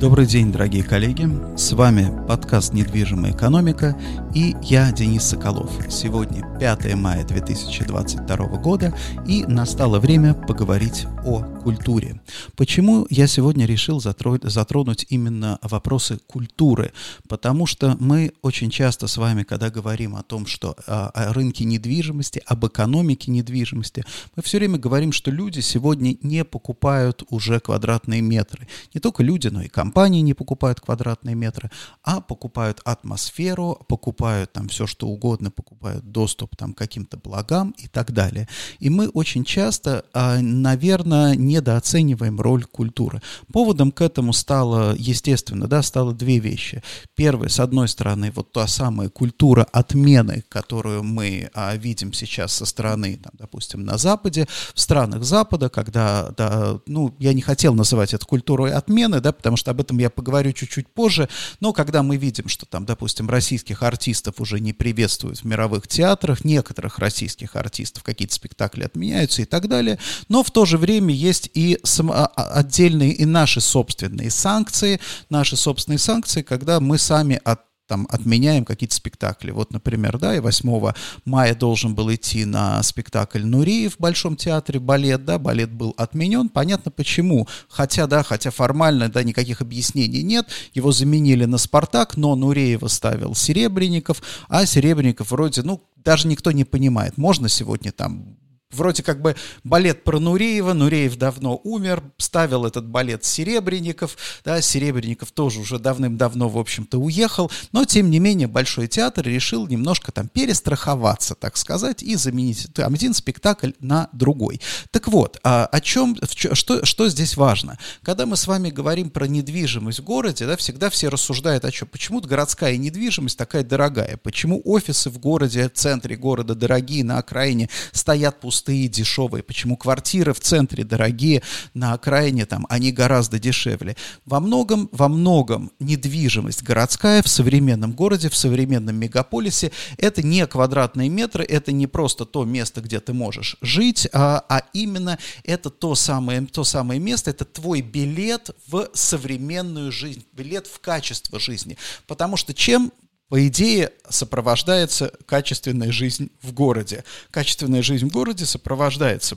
Добрый день, дорогие коллеги. С вами подкаст «Недвижимая экономика» и я, Денис Соколов. Сегодня 5 мая 2022 года и настало время поговорить о культуре. Почему я сегодня решил затронуть именно вопросы культуры? Потому что мы очень часто с вами, когда говорим о том, что а, о рынке недвижимости, об экономике недвижимости, мы все время говорим, что люди сегодня не покупают уже квадратные метры. Не только люди, но и компании компании не покупают квадратные метры, а покупают атмосферу, покупают там все, что угодно, покупают доступ там, к каким-то благам и так далее. И мы очень часто, а, наверное, недооцениваем роль культуры. Поводом к этому стало, естественно, да, стало две вещи. Первое, с одной стороны, вот та самая культура отмены, которую мы а, видим сейчас со стороны, там, допустим, на Западе, в странах Запада, когда, да, ну, я не хотел называть это культурой отмены, да, потому что об этом я поговорю чуть-чуть позже, но когда мы видим, что там, допустим, российских артистов уже не приветствуют в мировых театрах, некоторых российских артистов какие-то спектакли отменяются и так далее, но в то же время есть и само, а, а, отдельные и наши собственные санкции, наши собственные санкции, когда мы сами от там отменяем какие-то спектакли. Вот, например, да, и 8 мая должен был идти на спектакль Нури в Большом театре балет, да, балет был отменен, понятно почему, хотя, да, хотя формально, да, никаких объяснений нет, его заменили на Спартак, но Нуреева ставил Серебренников, а Серебренников вроде, ну, даже никто не понимает, можно сегодня там вроде как бы балет про Нуреева, Нуреев давно умер, ставил этот балет Серебренников, да, Серебренников тоже уже давным-давно, в общем-то, уехал, но, тем не менее, Большой театр решил немножко там перестраховаться, так сказать, и заменить один спектакль на другой. Так вот, а, о чем, что, что здесь важно? Когда мы с вами говорим про недвижимость в городе, да, всегда все рассуждают о чем, почему городская недвижимость такая дорогая, почему офисы в городе, в центре города дорогие, на окраине стоят пустые, пустые, дешевые, почему квартиры в центре дорогие, на окраине там они гораздо дешевле. Во многом, во многом недвижимость городская в современном городе, в современном мегаполисе, это не квадратные метры, это не просто то место, где ты можешь жить, а, а именно это то самое, то самое место, это твой билет в современную жизнь, билет в качество жизни. Потому что чем по идее, сопровождается качественная жизнь в городе. Качественная жизнь в городе сопровождается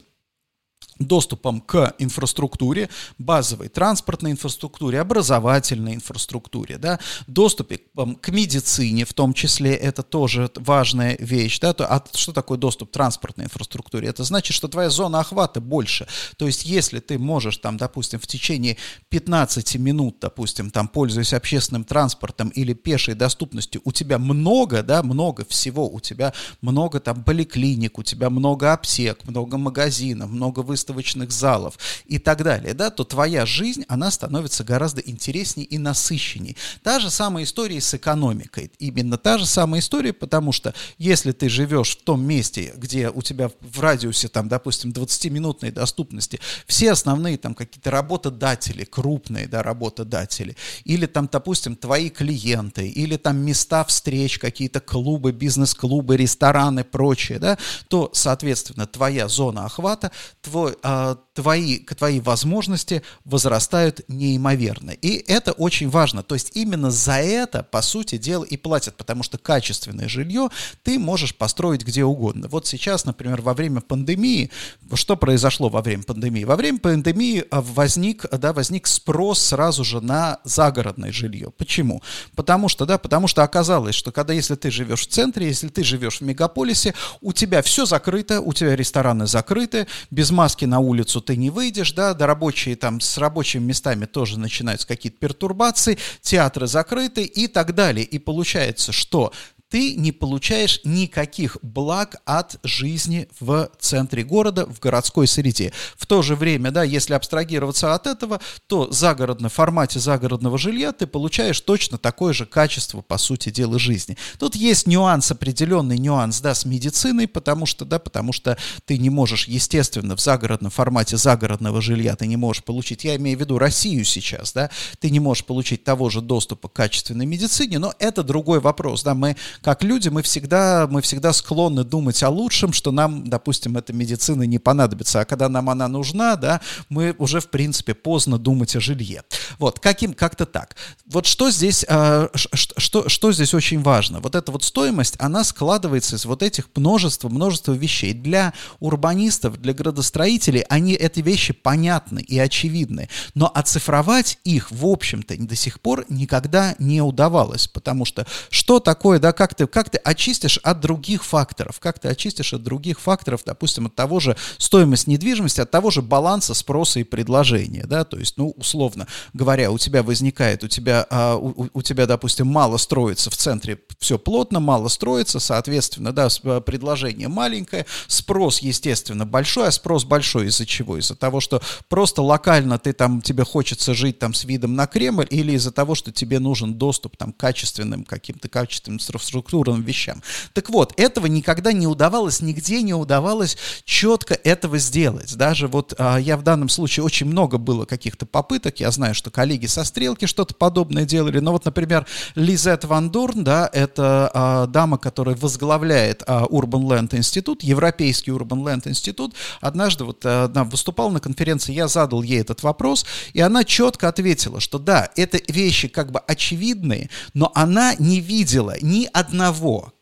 доступом к инфраструктуре, базовой транспортной инфраструктуре, образовательной инфраструктуре, да, доступе к медицине, в том числе, это тоже важная вещь, да, то, а что такое доступ к транспортной инфраструктуре? Это значит, что твоя зона охвата больше, то есть если ты можешь там, допустим, в течение 15 минут, допустим, там, пользуясь общественным транспортом или пешей доступностью, у тебя много, да, много всего, у тебя много там поликлиник, у тебя много аптек, много магазинов, много выставок, выставочных залов и так далее, да, то твоя жизнь, она становится гораздо интереснее и насыщенней. Та же самая история с экономикой. Именно та же самая история, потому что если ты живешь в том месте, где у тебя в радиусе, там, допустим, 20-минутной доступности все основные там какие-то работодатели, крупные, да, работодатели, или там, допустим, твои клиенты, или там места встреч, какие-то клубы, бизнес-клубы, рестораны, прочее, да, то, соответственно, твоя зона охвата, твой, а, твои, твои возможности возрастают неимоверно. И это очень важно. То есть именно за это, по сути дела, и платят, потому что качественное жилье ты можешь построить где угодно. Вот сейчас, например, во время пандемии, что произошло во время пандемии? Во время пандемии а, возник, да, возник спрос сразу же на загородное жилье. Почему? Потому что, да, потому что оказалось, что когда, если ты живешь в центре, если ты живешь в мегаполисе, у тебя все закрыто, у тебя рестораны закрыты, без маски на улицу ты не выйдешь, да, да рабочие там с рабочими местами тоже начинаются какие-то пертурбации, театры закрыты и так далее. И получается, что ты не получаешь никаких благ от жизни в центре города, в городской среде. В то же время, да, если абстрагироваться от этого, то загородно, в формате загородного жилья ты получаешь точно такое же качество, по сути дела, жизни. Тут есть нюанс, определенный нюанс, да, с медициной, потому что, да, потому что ты не можешь, естественно, в загородном формате загородного жилья ты не можешь получить, я имею в виду Россию сейчас, да, ты не можешь получить того же доступа к качественной медицине, но это другой вопрос, да, мы как люди, мы всегда, мы всегда склонны думать о лучшем, что нам, допустим, эта медицина не понадобится, а когда нам она нужна, да, мы уже, в принципе, поздно думать о жилье. Вот, каким, как-то так. Вот что здесь, э, что, что здесь очень важно? Вот эта вот стоимость, она складывается из вот этих множества, множества вещей. Для урбанистов, для градостроителей, они, эти вещи понятны и очевидны, но оцифровать их, в общем-то, до сих пор никогда не удавалось, потому что что такое, да, как ты, как ты очистишь от других факторов, как ты очистишь от других факторов, допустим, от того же стоимости недвижимости, от того же баланса спроса и предложения, да, то есть, ну, условно говоря, у тебя возникает, у тебя, а, у, у тебя, допустим, мало строится в центре, все плотно, мало строится, соответственно, да, а, предложение маленькое, спрос, естественно, большой, а спрос большой из-за чего? Из-за того, что просто локально ты там, тебе хочется жить там с видом на Кремль или из-за того, что тебе нужен доступ там к качественным каким-то качественным структурным вещам. Так вот, этого никогда не удавалось, нигде не удавалось четко этого сделать. Даже вот а, я в данном случае очень много было каких-то попыток, я знаю, что коллеги со Стрелки что-то подобное делали, но вот, например, Лизет Ван Дорн, да, это а, дама, которая возглавляет а, Urban Land Институт, Европейский Urban Land Институт, однажды вот а, она выступала на конференции, я задал ей этот вопрос, и она четко ответила, что да, это вещи как бы очевидные, но она не видела ни одного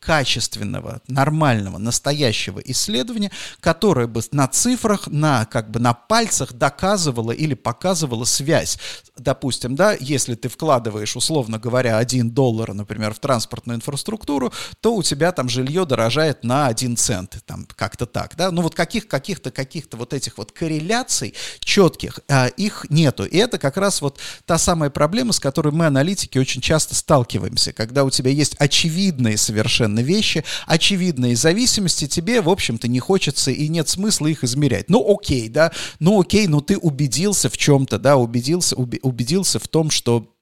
качественного, нормального, настоящего исследования, которое бы на цифрах, на как бы на пальцах доказывало или показывало связь. Допустим, да, если ты вкладываешь, условно говоря, 1 доллар, например, в транспортную инфраструктуру, то у тебя там жилье дорожает на 1 цент, там как-то так, да, ну вот каких, каких-то, каких-то вот этих вот корреляций четких, а, их нету. И это как раз вот та самая проблема, с которой мы, аналитики, очень часто сталкиваемся, когда у тебя есть очевидные совершенно вещи, очевидные зависимости, тебе, в общем-то, не хочется и нет смысла их измерять. Ну, окей, да, ну, окей, ну, ты убедился в чем-то, да, убедился, убедился в том, что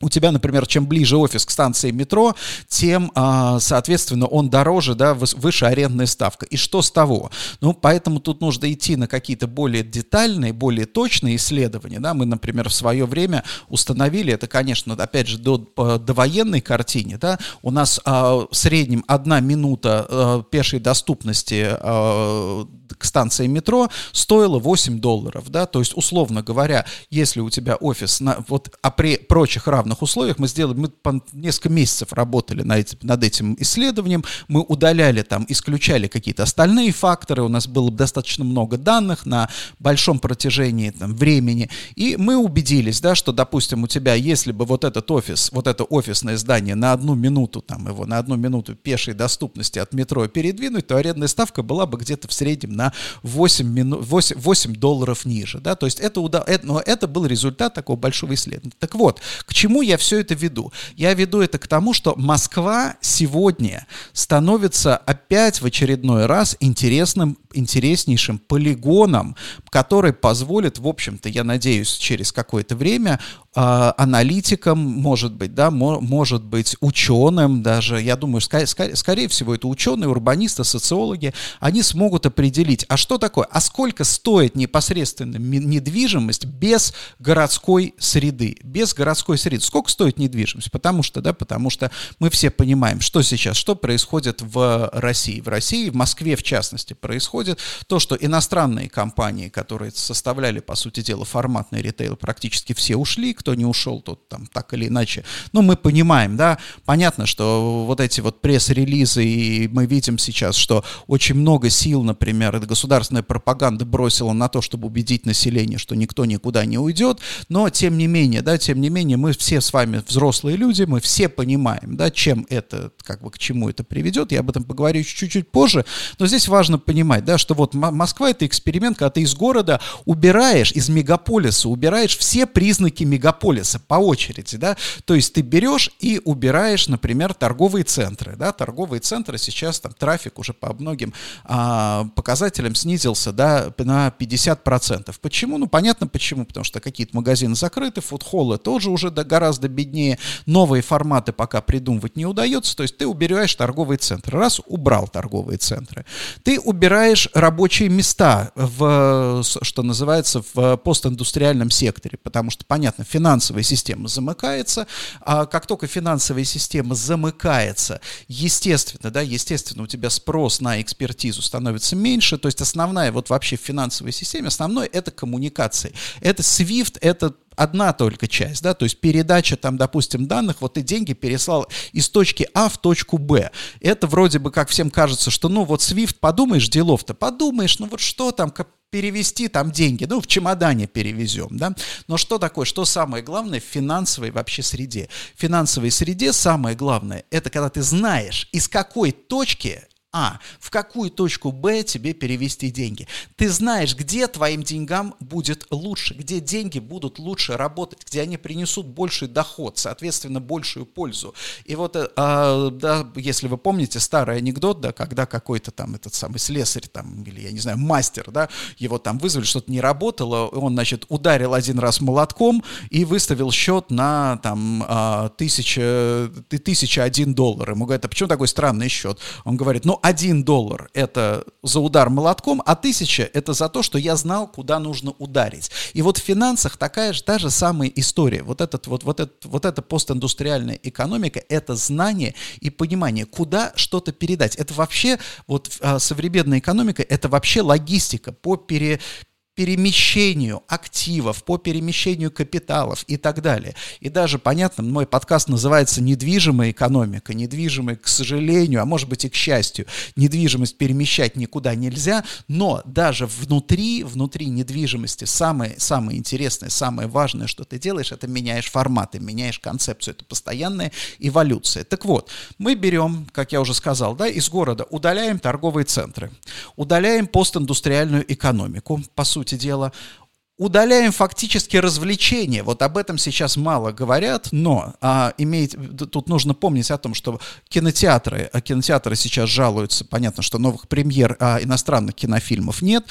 у тебя, например, чем ближе офис к станции метро, тем, а, соответственно, он дороже, да, выше арендная ставка. И что с того? Ну, поэтому тут нужно идти на какие-то более детальные, более точные исследования. Да? Мы, например, в свое время установили, это, конечно, опять же, до, до военной картине, да, у нас а, в среднем одна минута а, пешей доступности а, к станции метро стоила 8 долларов, да, то есть, условно говоря, если у тебя офис на, вот, а при прочих равных условиях мы сделали, мы несколько месяцев работали на эти, над этим исследованием, мы удаляли там, исключали какие-то остальные факторы, у нас было достаточно много данных на большом протяжении там, времени, и мы убедились, да, что, допустим, у тебя, если бы вот этот офис, вот это офисное здание на одну минуту, там его на одну минуту пешей доступности от метро передвинуть, то арендная ставка была бы где-то в среднем на 8, мину, 8, 8 долларов ниже. Да? То есть это, это, но это был результат такого большого исследования. Так вот, к чему я все это веду? Я веду это к тому, что Москва сегодня становится опять в очередной раз интересным, интереснейшим полигоном, который позволит, в общем-то, я надеюсь, через какое-то время э, аналитикам, может быть, да, мо, может быть, ученым даже, я думаю, скорее всего, это ученые, урбанисты, социологи, они смогут определить, а что такое, а сколько стоит непосредственно недвижимость без городской среды, без городской среды, сколько стоит недвижимость, потому что, да, потому что мы все понимаем, что сейчас, что происходит в России, в России, в Москве, в частности, происходит то, что иностранные компании, которые составляли, по сути дела, форматный ритейл, практически все ушли, кто не ушел, тот там так или иначе. Ну, мы понимаем, да, понятно, что вот эти вот пресс-релизы, и мы видим сейчас, что очень много сил, например, государственная пропаганда бросила на то, чтобы убедить население, что никто никуда не уйдет, но тем не менее, да, тем не менее, мы все с вами взрослые люди, мы все понимаем, да, чем это, как бы к чему это приведет, я об этом поговорю чуть-чуть позже, но здесь важно понимать, да, что вот Москва это эксперимент, когда ты из города убираешь, из мегаполиса убираешь все признаки мегаполиса, мегаполиса по очереди, да, то есть ты берешь и убираешь, например, торговые центры, да, торговые центры сейчас там трафик уже по многим а, показателям снизился, да, на 50%. Почему? Ну, понятно почему, потому что какие-то магазины закрыты, фудхоллы тоже уже да, гораздо беднее, новые форматы пока придумывать не удается, то есть ты убираешь торговые центры, раз убрал торговые центры, ты убираешь рабочие места в, что называется, в постиндустриальном секторе, потому что, понятно, финансовая система замыкается, а как только финансовая система замыкается, естественно, да, естественно, у тебя спрос на экспертизу становится меньше, то есть основная вот вообще в финансовой системе, основное это коммуникации. Это SWIFT, это одна только часть, да, то есть передача там, допустим, данных, вот ты деньги переслал из точки А в точку Б. Это вроде бы как всем кажется, что ну вот SWIFT, подумаешь, делов-то, подумаешь, ну вот что там, перевести там деньги, ну, в чемодане перевезем, да. Но что такое, что самое главное в финансовой вообще среде? В финансовой среде самое главное, это когда ты знаешь, из какой точки а, в какую точку Б тебе перевести деньги. Ты знаешь, где твоим деньгам будет лучше, где деньги будут лучше работать, где они принесут больший доход, соответственно, большую пользу. И вот, э, а, да, если вы помните старый анекдот, да, когда какой-то там этот самый слесарь там, или, я не знаю, мастер, да, его там вызвали, что-то не работало, он, значит, ударил один раз молотком и выставил счет на там а, тысяча, тысяча один доллар. Ему говорят, а почему такой странный счет? Он говорит, ну, один доллар это за удар молотком, а тысяча это за то, что я знал, куда нужно ударить. И вот в финансах такая же, та же самая история. Вот, этот, вот, вот, этот, вот эта постиндустриальная экономика — это знание и понимание, куда что-то передать. Это вообще, вот а, современная экономика — это вообще логистика по пере, перемещению активов, по перемещению капиталов и так далее. И даже, понятно, мой подкаст называется «Недвижимая экономика». Недвижимая, к сожалению, а может быть и к счастью, недвижимость перемещать никуда нельзя, но даже внутри, внутри недвижимости самое, самое интересное, самое важное, что ты делаешь, это меняешь форматы, меняешь концепцию. Это постоянная эволюция. Так вот, мы берем, как я уже сказал, да, из города удаляем торговые центры, удаляем постиндустриальную экономику, по сути, сути дела, удаляем фактически развлечения. Вот об этом сейчас мало говорят, но а, имеет, тут нужно помнить о том, что кинотеатры, а кинотеатры сейчас жалуются, понятно, что новых премьер а, иностранных кинофильмов нет,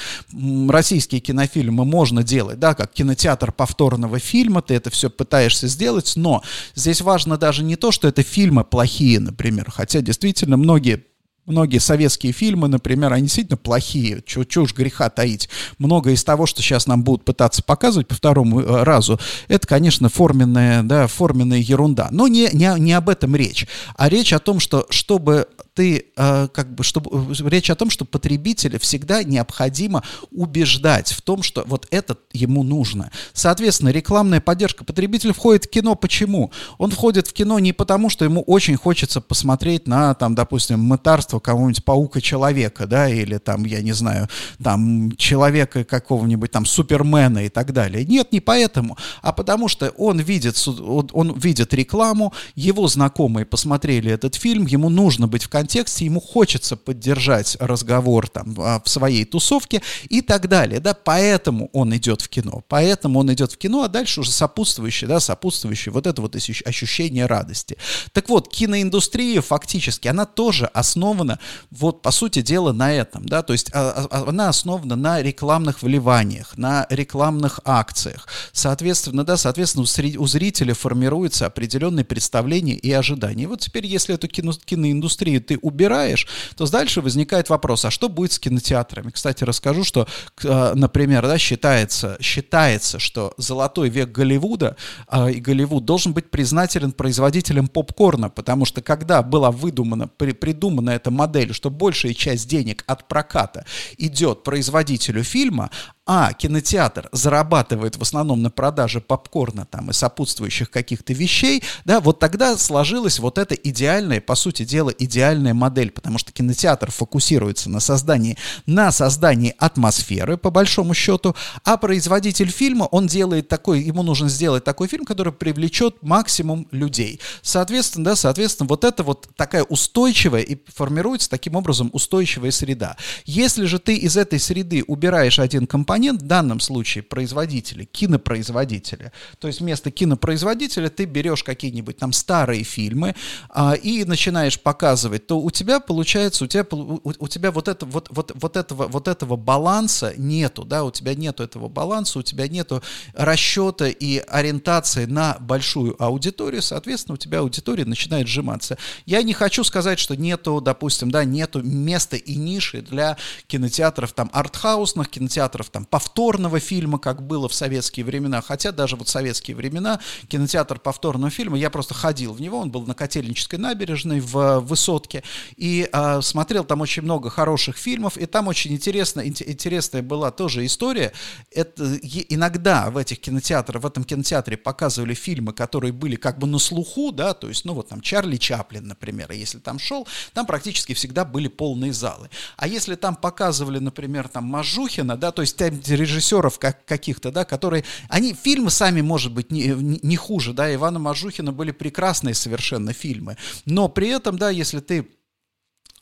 российские кинофильмы можно делать, да, как кинотеатр повторного фильма, ты это все пытаешься сделать, но здесь важно даже не то, что это фильмы плохие, например, хотя действительно многие Многие советские фильмы, например, они действительно плохие, чего уж греха таить. Многое из того, что сейчас нам будут пытаться показывать по второму э, разу, это, конечно, форменная, да, форменная ерунда. Но не, не, не об этом речь, а речь о том, что чтобы ты, э, как бы, чтобы, э, речь о том, что потребителя всегда необходимо убеждать в том, что вот это ему нужно. Соответственно, рекламная поддержка потребителя входит в кино. Почему? Он входит в кино не потому, что ему очень хочется посмотреть на, там, допустим, мытарство кого-нибудь паука-человека, да, или там, я не знаю, там, человека какого-нибудь там супермена и так далее. Нет, не поэтому, а потому что он видит, он, он видит рекламу, его знакомые посмотрели этот фильм, ему нужно быть в контексте контексте ему хочется поддержать разговор там а, в своей тусовке и так далее, да, поэтому он идет в кино, поэтому он идет в кино, а дальше уже сопутствующее, да, сопутствующее вот это вот ощущение радости. Так вот, киноиндустрия фактически, она тоже основана, вот, по сути дела, на этом, да, то есть а, а, она основана на рекламных вливаниях, на рекламных акциях. Соответственно, да, соответственно, у зрителя формируется определенные представления и ожидания. И вот теперь, если эту кино, киноиндустрию ты убираешь, то дальше возникает вопрос, а что будет с кинотеатрами? Кстати, расскажу, что, э, например, да, считается, считается, что золотой век Голливуда э, и Голливуд должен быть признателен производителям попкорна, потому что когда была выдумана, при, придумана эта модель, что большая часть денег от проката идет производителю фильма, а кинотеатр зарабатывает в основном на продаже попкорна там и сопутствующих каких-то вещей, да, вот тогда сложилась вот эта идеальная, по сути дела, идеальная модель, потому что кинотеатр фокусируется на создании, на создании атмосферы, по большому счету, а производитель фильма, он делает такой, ему нужно сделать такой фильм, который привлечет максимум людей. Соответственно, да, соответственно, вот это вот такая устойчивая и формируется таким образом устойчивая среда. Если же ты из этой среды убираешь один компонент, компонент, в данном случае производители, кинопроизводители. То есть вместо кинопроизводителя ты берешь какие-нибудь там старые фильмы а, и начинаешь показывать, то у тебя получается, у тебя, у, у тебя вот, это, вот, вот, вот, этого, вот этого баланса нету, да, у тебя нету этого баланса, у тебя нету расчета и ориентации на большую аудиторию, соответственно, у тебя аудитория начинает сжиматься. Я не хочу сказать, что нету, допустим, да, нету места и ниши для кинотеатров там артхаусных, кинотеатров там повторного фильма, как было в советские времена, хотя даже вот советские времена кинотеатр повторного фильма, я просто ходил в него, он был на Котельнической набережной в Высотке, и э, смотрел там очень много хороших фильмов, и там очень интересно, интересная была тоже история, это иногда в этих кинотеатрах, в этом кинотеатре показывали фильмы, которые были как бы на слуху, да, то есть, ну вот там Чарли Чаплин, например, если там шел, там практически всегда были полные залы. А если там показывали, например, там Мажухина, да, то есть там режиссеров как, каких-то, да, которые, они, фильмы сами, может быть, не, не хуже, да, Ивана Мажухина были прекрасные совершенно фильмы, но при этом, да, если ты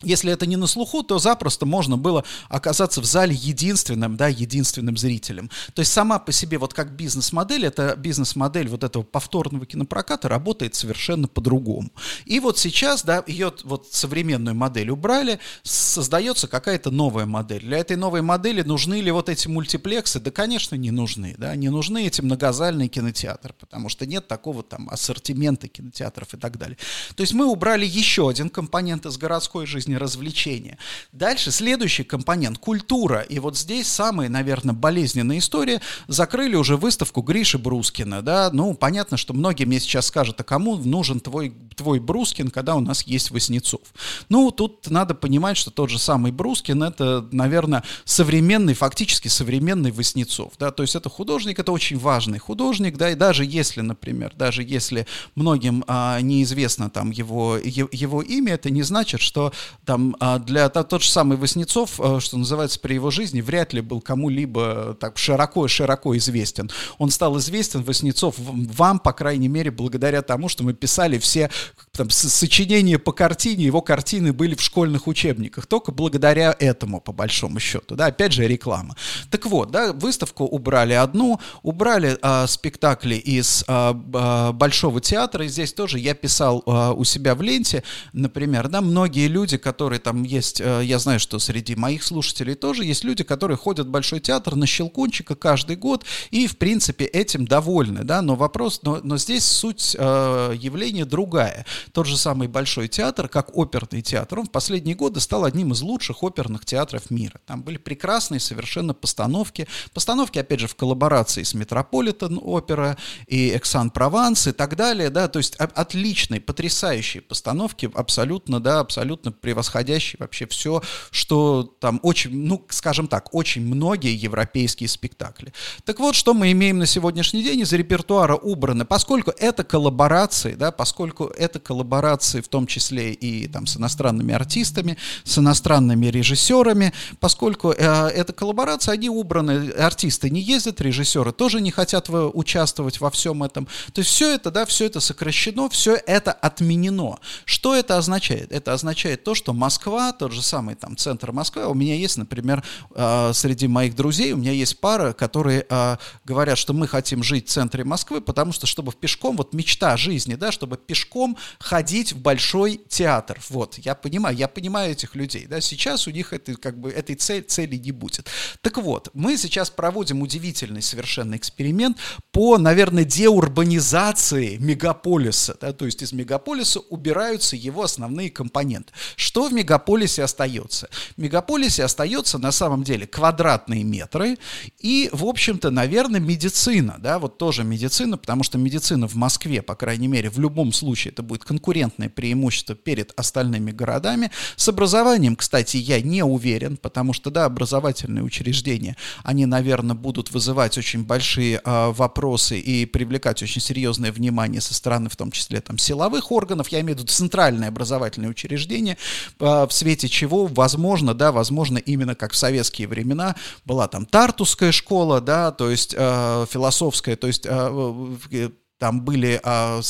если это не на слуху, то запросто можно было оказаться в зале единственным, да, единственным зрителем. То есть сама по себе, вот как бизнес-модель, это бизнес-модель вот этого повторного кинопроката работает совершенно по-другому. И вот сейчас, да, ее вот современную модель убрали, создается какая-то новая модель. Для этой новой модели нужны ли вот эти мультиплексы? Да, конечно, не нужны, да, не нужны эти многозальные кинотеатры, потому что нет такого там ассортимента кинотеатров и так далее. То есть мы убрали еще один компонент из городской жизни, жизни развлечения. Дальше следующий компонент – культура. И вот здесь самая, наверное, болезненная история. Закрыли уже выставку Гриши Брускина, да, ну, понятно, что многие мне сейчас скажут, а кому нужен твой, твой Брускин, когда у нас есть Васнецов? Ну, тут надо понимать, что тот же самый Брускин – это, наверное, современный, фактически современный Васнецов, да, то есть это художник, это очень важный художник, да, и даже если, например, даже если многим а, неизвестно там его, его имя, это не значит, что там а, для тот же самый Васнецов, э, что называется, при его жизни вряд ли был кому-либо так широко-широко известен. Он стал известен, Васнецов, вам, по крайней мере, благодаря тому, что мы писали все там, сочинения по картине, его картины были в школьных учебниках, только благодаря этому, по большому счету, да, опять же, реклама. Так вот, да, выставку убрали одну, убрали а, спектакли из а, а, Большого театра, и здесь тоже я писал а, у себя в ленте, например, да, многие люди, которые там есть, э, я знаю, что среди моих слушателей тоже есть люди, которые ходят в Большой театр на Щелкунчика каждый год и, в принципе, этим довольны, да, но вопрос, но, но здесь суть э, явления другая. Тот же самый Большой театр, как оперный театр, он в последние годы стал одним из лучших оперных театров мира. Там были прекрасные совершенно постановки, постановки, опять же, в коллаборации с Метрополитен опера и Эксан Прованс и так далее, да, то есть отличные, потрясающие постановки, абсолютно, да, абсолютно превосходящие превосходящий вообще все, что там очень, ну, скажем так, очень многие европейские спектакли. Так вот, что мы имеем на сегодняшний день из репертуара убрано, поскольку это коллаборации, да, поскольку это коллаборации в том числе и там с иностранными артистами, с иностранными режиссерами, поскольку э, это коллаборация, они убраны, артисты не ездят, режиссеры тоже не хотят участвовать во всем этом. То есть все это, да, все это сокращено, все это отменено. Что это означает? Это означает то, что Москва, тот же самый там центр Москвы, у меня есть, например, э, среди моих друзей, у меня есть пара, которые э, говорят, что мы хотим жить в центре Москвы, потому что, чтобы пешком, вот мечта жизни, да, чтобы пешком ходить в большой театр. Вот, я понимаю, я понимаю этих людей, да, сейчас у них это, как бы, этой цель, цели не будет. Так вот, мы сейчас проводим удивительный совершенно эксперимент по, наверное, деурбанизации мегаполиса, да, то есть из мегаполиса убираются его основные компоненты. Что в мегаполисе остается? В мегаполисе остается на самом деле квадратные метры и, в общем-то, наверное, медицина, да, вот тоже медицина, потому что медицина в Москве, по крайней мере, в любом случае это будет конкурентное преимущество перед остальными городами. С образованием, кстати, я не уверен, потому что, да, образовательные учреждения, они, наверное, будут вызывать очень большие э, вопросы и привлекать очень серьезное внимание со стороны, в том числе, там, силовых органов, я имею в виду центральное образовательное учреждение, в свете чего, возможно, да, возможно, именно как в советские времена была там Тартусская школа, да, то есть э, философская, то есть э, там были а,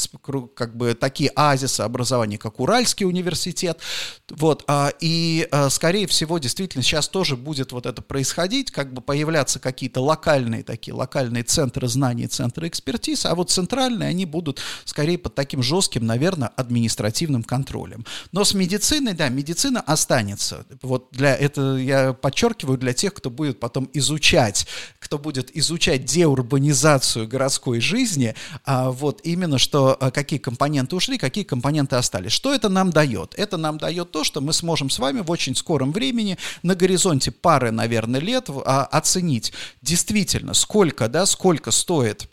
как бы такие оазисы образования, как Уральский университет. Вот, а, и, а, скорее всего, действительно, сейчас тоже будет вот это происходить, как бы появляться какие-то локальные такие, локальные центры знаний, центры экспертиз, а вот центральные, они будут скорее под таким жестким, наверное, административным контролем. Но с медициной, да, медицина останется. Вот для этого я подчеркиваю для тех, кто будет потом изучать, кто будет изучать деурбанизацию городской жизни, а, вот именно что а, какие компоненты ушли, какие компоненты остались. Что это нам дает? Это нам дает то, что мы сможем с вами в очень скором времени на горизонте пары, наверное, лет а, оценить действительно, сколько, да, сколько стоит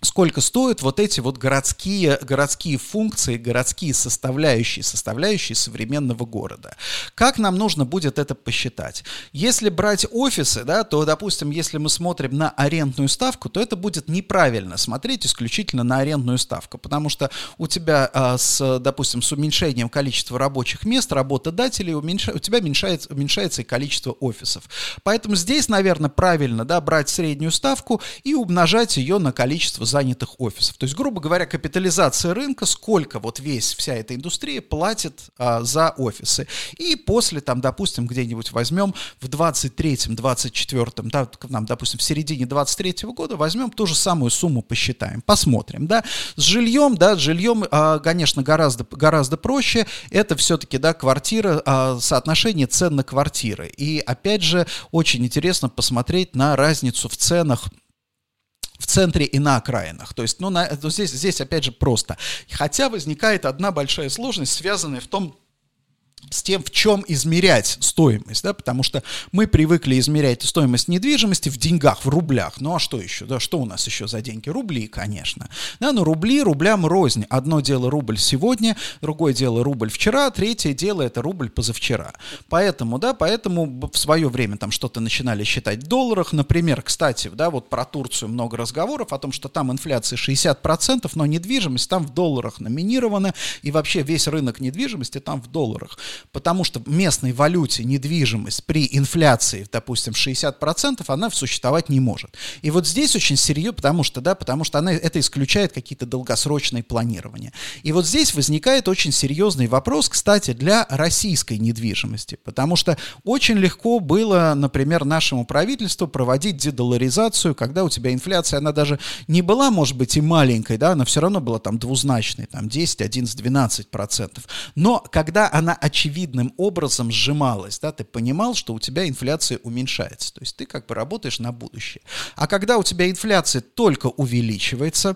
сколько стоят вот эти вот городские, городские функции, городские составляющие, составляющие современного города. Как нам нужно будет это посчитать? Если брать офисы, да, то, допустим, если мы смотрим на арендную ставку, то это будет неправильно смотреть исключительно на арендную ставку, потому что у тебя а, с, допустим, с уменьшением количества рабочих мест, работодателей, уменьша, у тебя уменьшается, уменьшается и количество офисов. Поэтому здесь, наверное, правильно, да, брать среднюю ставку и умножать ее на количество занятых офисов. То есть, грубо говоря, капитализация рынка, сколько вот весь, вся эта индустрия платит а, за офисы. И после, там, допустим, где-нибудь возьмем в 23-м, 24-м, да, нам, допустим, в середине 23-го года возьмем ту же самую сумму, посчитаем, посмотрим, да. С жильем, да, с жильем, а, конечно, гораздо, гораздо проще. Это все-таки, да, квартира, а, соотношение цен на квартиры. И, опять же, очень интересно посмотреть на разницу в ценах в центре и на окраинах. То есть, ну, на, здесь, здесь опять же просто. Хотя возникает одна большая сложность, связанная в том, с тем, в чем измерять стоимость, да, потому что мы привыкли измерять стоимость недвижимости в деньгах, в рублях. Ну а что еще, да, что у нас еще за деньги? Рубли, конечно. Да, но рубли рублям рознь. Одно дело рубль сегодня, другое дело рубль вчера, третье дело это рубль позавчера. Поэтому, да, поэтому в свое время там что-то начинали считать в долларах. Например, кстати, да, вот про Турцию много разговоров о том, что там инфляция 60%, но недвижимость там в долларах номинирована, и вообще весь рынок недвижимости там в долларах потому что в местной валюте недвижимость при инфляции, допустим, 60%, она существовать не может. И вот здесь очень серьезно, потому что, да, потому что она, это исключает какие-то долгосрочные планирования. И вот здесь возникает очень серьезный вопрос, кстати, для российской недвижимости, потому что очень легко было, например, нашему правительству проводить дедоларизацию, когда у тебя инфляция, она даже не была, может быть, и маленькой, да, она все равно была там двузначной, там 10, 11, 12 процентов. Но когда она очевидно очевидным образом сжималась, да, ты понимал, что у тебя инфляция уменьшается, то есть ты как бы работаешь на будущее. А когда у тебя инфляция только увеличивается,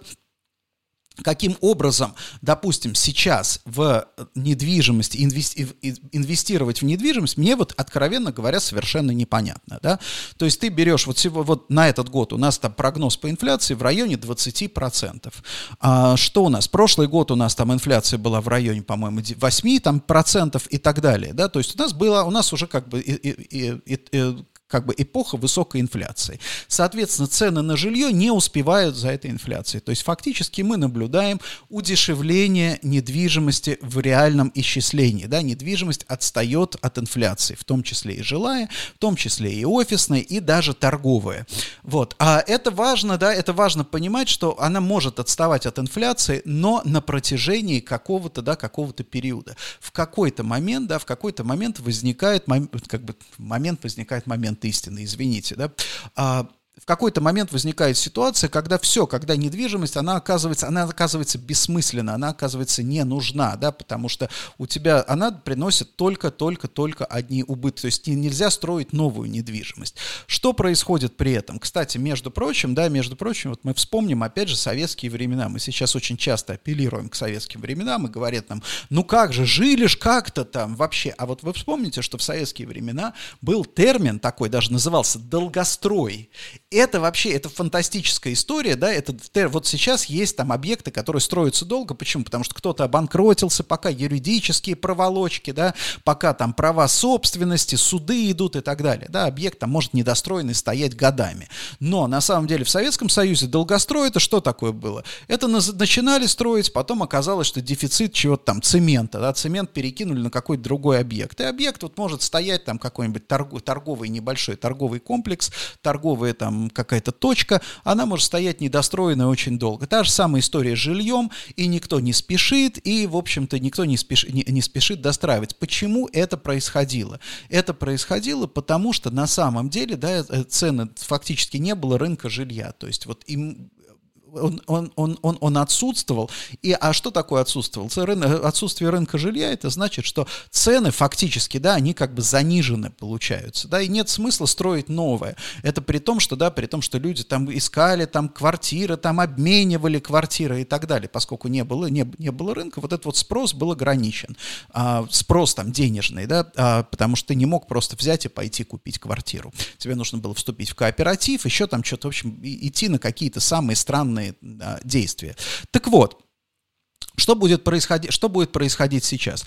Каким образом, допустим, сейчас в недвижимость, инвестировать в недвижимость, мне вот, откровенно говоря, совершенно непонятно, да. То есть ты берешь вот, всего, вот на этот год у нас там прогноз по инфляции в районе 20%. А что у нас? Прошлый год у нас там инфляция была в районе, по-моему, 8 там, процентов и так далее, да. То есть у нас было, у нас уже как бы и, и, и, и, как бы эпоха высокой инфляции. Соответственно, цены на жилье не успевают за этой инфляцией. То есть фактически мы наблюдаем удешевление недвижимости в реальном исчислении. Да? Недвижимость отстает от инфляции, в том числе и жилая, в том числе и офисная, и даже торговая. Вот. А это важно, да, это важно понимать, что она может отставать от инфляции, но на протяжении какого-то, да, какого-то периода. В какой-то момент, да, в какой-то момент возникает, как бы, момент возникает момент момент истины, извините, да, а, в какой-то момент возникает ситуация, когда все, когда недвижимость, она оказывается, она оказывается бессмысленна, она оказывается не нужна, да, потому что у тебя она приносит только-только-только одни убытки, то есть нельзя строить новую недвижимость. Что происходит при этом? Кстати, между прочим, да, между прочим, вот мы вспомним опять же советские времена, мы сейчас очень часто апеллируем к советским временам и говорят нам, ну как же, жили ж как-то там вообще, а вот вы вспомните, что в советские времена был термин такой, даже назывался долгострой, это вообще, это фантастическая история, да, это вот сейчас есть там объекты, которые строятся долго, почему? Потому что кто-то обанкротился, пока юридические проволочки, да, пока там права собственности, суды идут и так далее, да, объект там может недостроенный стоять годами. Но на самом деле в Советском Союзе долгострой это что такое было? Это начинали строить, потом оказалось, что дефицит чего-то там, цемента, да, цемент перекинули на какой-то другой объект. И объект вот может стоять там какой-нибудь торговый небольшой торговый комплекс, торговые там какая-то точка, она может стоять недостроенная очень долго. Та же самая история с жильем, и никто не спешит, и, в общем-то, никто не, спеш, не, не спешит достраивать. Почему это происходило? Это происходило потому, что на самом деле, да, э, цены фактически не было рынка жилья. То есть вот им он, он, он, он, он отсутствовал. И, а что такое отсутствовал? Отсутствие рынка жилья, это значит, что цены фактически, да, они как бы занижены получаются, да, и нет смысла строить новое. Это при том, что, да, при том, что люди там искали там квартиры, там обменивали квартиры и так далее, поскольку не было, не, не было рынка, вот этот вот спрос был ограничен. А, спрос там денежный, да, а, потому что ты не мог просто взять и пойти купить квартиру. Тебе нужно было вступить в кооператив, еще там что-то, в общем, идти на какие-то самые странные а, действия. Так вот, что будет, происходить, что будет происходить сейчас?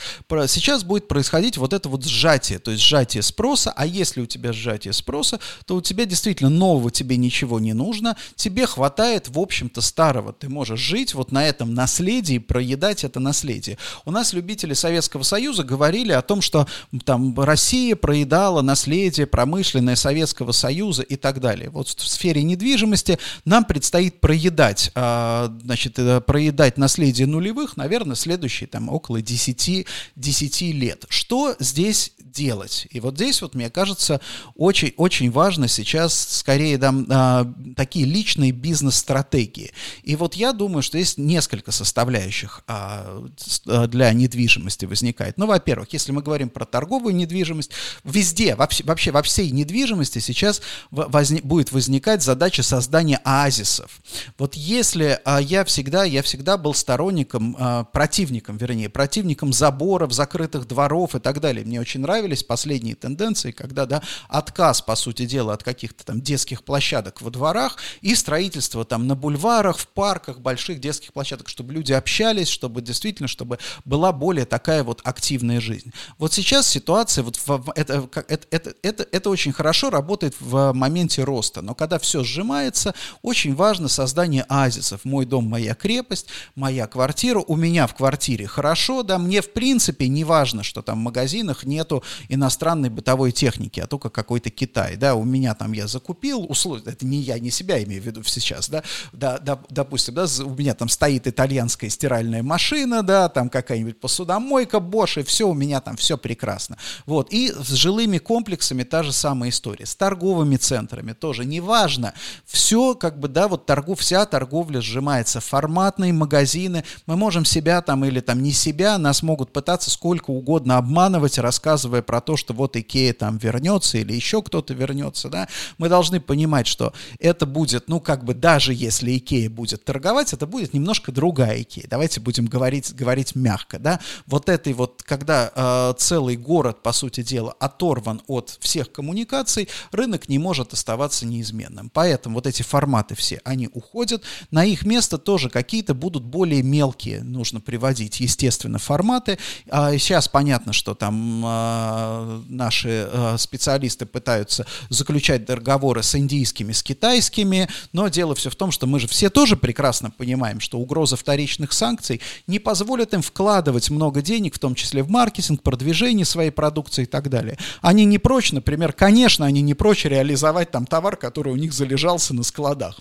Сейчас будет происходить вот это вот сжатие, то есть сжатие спроса, а если у тебя сжатие спроса, то у тебя действительно нового тебе ничего не нужно, тебе хватает, в общем-то, старого. Ты можешь жить вот на этом наследии, проедать это наследие. У нас любители Советского Союза говорили о том, что там Россия проедала наследие промышленное Советского Союза и так далее. Вот в сфере недвижимости нам предстоит проедать, а, значит, э, проедать наследие нулевых нулевых, наверное, следующие там около 10, 10 лет. Что здесь делать? И вот здесь вот, мне кажется, очень, очень важно сейчас скорее там а, такие личные бизнес-стратегии. И вот я думаю, что есть несколько составляющих а, а, для недвижимости возникает. Ну, во-первых, если мы говорим про торговую недвижимость, везде, вообще, вообще во всей недвижимости сейчас возник, будет возникать задача создания оазисов. Вот если а, я всегда, я всегда был сторонником э, противником, вернее, противником заборов, закрытых дворов и так далее. Мне очень нравились последние тенденции, когда, да, отказ, по сути дела, от каких-то там детских площадок во дворах и строительство там на бульварах, в парках, больших детских площадок, чтобы люди общались, чтобы действительно, чтобы была более такая вот активная жизнь. Вот сейчас ситуация, вот в, это, это, это, это, это очень хорошо работает в моменте роста, но когда все сжимается, очень важно создание оазисов. Мой дом, моя крепость, моя квартира, у меня в квартире хорошо, да, мне в принципе не важно, что там в магазинах нету иностранной бытовой техники, а только какой-то Китай, да, у меня там я закупил услуги, это не я, не себя имею в виду сейчас, да, да, да допустим, да, у меня там стоит итальянская стиральная машина, да, там какая-нибудь посудомойка, Bosch, и все, у меня там все прекрасно. Вот, и с жилыми комплексами та же самая история, с торговыми центрами тоже, неважно, все как бы, да, вот торгу, вся торговля сжимается, форматные магазины, мы можем себя там или там не себя, нас могут пытаться сколько угодно обманывать, рассказывая про то, что вот Икея там вернется или еще кто-то вернется, да, мы должны понимать, что это будет, ну, как бы даже если Икея будет торговать, это будет немножко другая Икея. Давайте будем говорить, говорить мягко, да. Вот этой вот, когда э, целый город, по сути дела, оторван от всех коммуникаций, рынок не может оставаться неизменным. Поэтому вот эти форматы все, они уходят, на их место тоже какие-то будут более мелкие нужно приводить, естественно, форматы. А сейчас понятно, что там а, наши а, специалисты пытаются заключать договоры с индийскими, с китайскими, но дело все в том, что мы же все тоже прекрасно понимаем, что угроза вторичных санкций не позволит им вкладывать много денег, в том числе в маркетинг, продвижение своей продукции и так далее. Они не прочь, например, конечно, они не прочь реализовать там товар, который у них залежался на складах.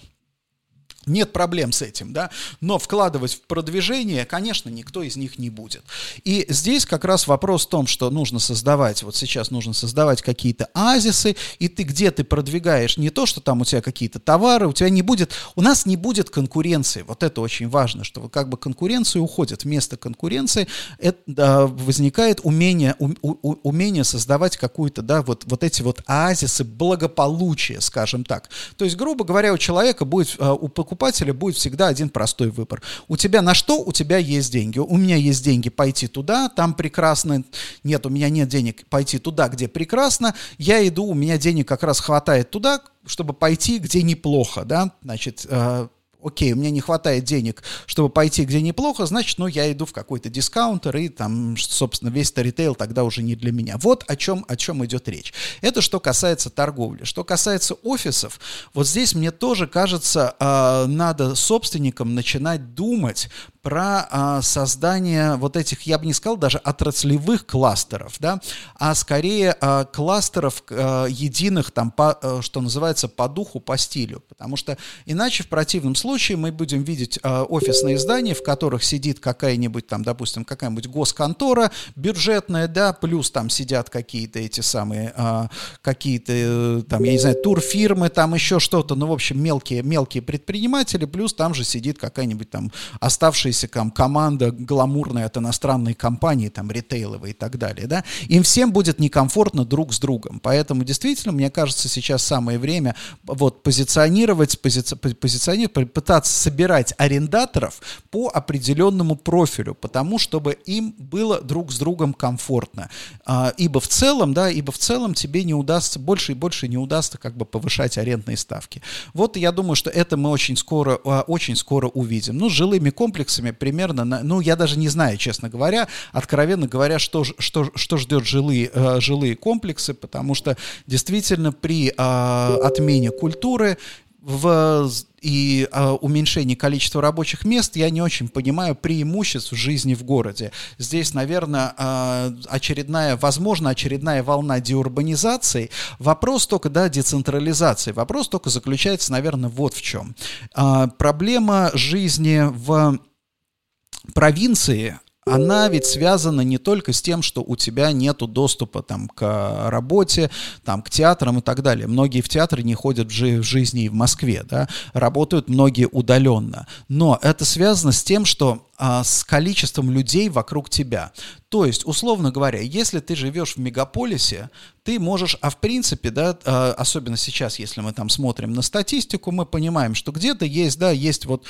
Нет проблем с этим, да, но вкладывать в продвижение, конечно, никто из них не будет. И здесь как раз вопрос в том, что нужно создавать, вот сейчас нужно создавать какие-то азисы, и ты где ты продвигаешь не то, что там у тебя какие-то товары, у тебя не будет, у нас не будет конкуренции, вот это очень важно, что как бы конкуренция уходит, вместо конкуренции это, возникает умение, у, у, умение создавать какую-то, да, вот, вот эти вот оазисы благополучия, скажем так. То есть, грубо говоря, у человека будет, а, у покупателя покупателя будет всегда один простой выбор. У тебя на что? У тебя есть деньги. У меня есть деньги пойти туда, там прекрасно. Нет, у меня нет денег пойти туда, где прекрасно. Я иду, у меня денег как раз хватает туда, чтобы пойти, где неплохо, да, значит, э, окей, у меня не хватает денег, чтобы пойти где неплохо, значит, ну, я иду в какой-то дискаунтер, и там, собственно, весь это ритейл тогда уже не для меня. Вот о чем, о чем идет речь. Это что касается торговли. Что касается офисов, вот здесь мне тоже кажется, э, надо собственникам начинать думать про а, создание вот этих, я бы не сказал, даже отраслевых кластеров, да, а скорее а, кластеров а, единых, там, по, а, что называется, по духу, по стилю. Потому что иначе в противном случае мы будем видеть а, офисные здания, в которых сидит какая-нибудь там, допустим, какая-нибудь госконтора бюджетная, да, плюс там сидят какие-то эти самые, а, какие-то э, там, я не знаю, турфирмы, там еще что-то, ну, в общем, мелкие, мелкие предприниматели, плюс там же сидит какая-нибудь там оставшаяся там команда гламурная от иностранной компании, там, ритейловой и так далее, да, им всем будет некомфортно друг с другом, поэтому действительно, мне кажется, сейчас самое время вот позиционировать, пози, позиционировать, пытаться собирать арендаторов по определенному профилю, потому чтобы им было друг с другом комфортно, а, ибо в целом, да, ибо в целом тебе не удастся, больше и больше не удастся как бы повышать арендные ставки. Вот я думаю, что это мы очень скоро, а, очень скоро увидим. Ну, с жилыми комплексами примерно, ну, я даже не знаю, честно говоря, откровенно говоря, что, что, что ждет жилые, а, жилые комплексы, потому что действительно при а, отмене культуры в и э, уменьшении количества рабочих мест, я не очень понимаю преимуществ жизни в городе. Здесь, наверное, э, очередная, возможно, очередная волна деурбанизации. Вопрос только, да, децентрализации. Вопрос только заключается, наверное, вот в чем. Э, проблема жизни в провинции она ведь связана не только с тем, что у тебя нет доступа там, к работе, там, к театрам и так далее. Многие в театры не ходят в, жи- в жизни и в Москве, да, работают многие удаленно. Но это связано с тем, что а, с количеством людей вокруг тебя. То есть, условно говоря, если ты живешь в мегаполисе, ты можешь, а в принципе, да, а, особенно сейчас, если мы там смотрим на статистику, мы понимаем, что где-то есть, да, есть вот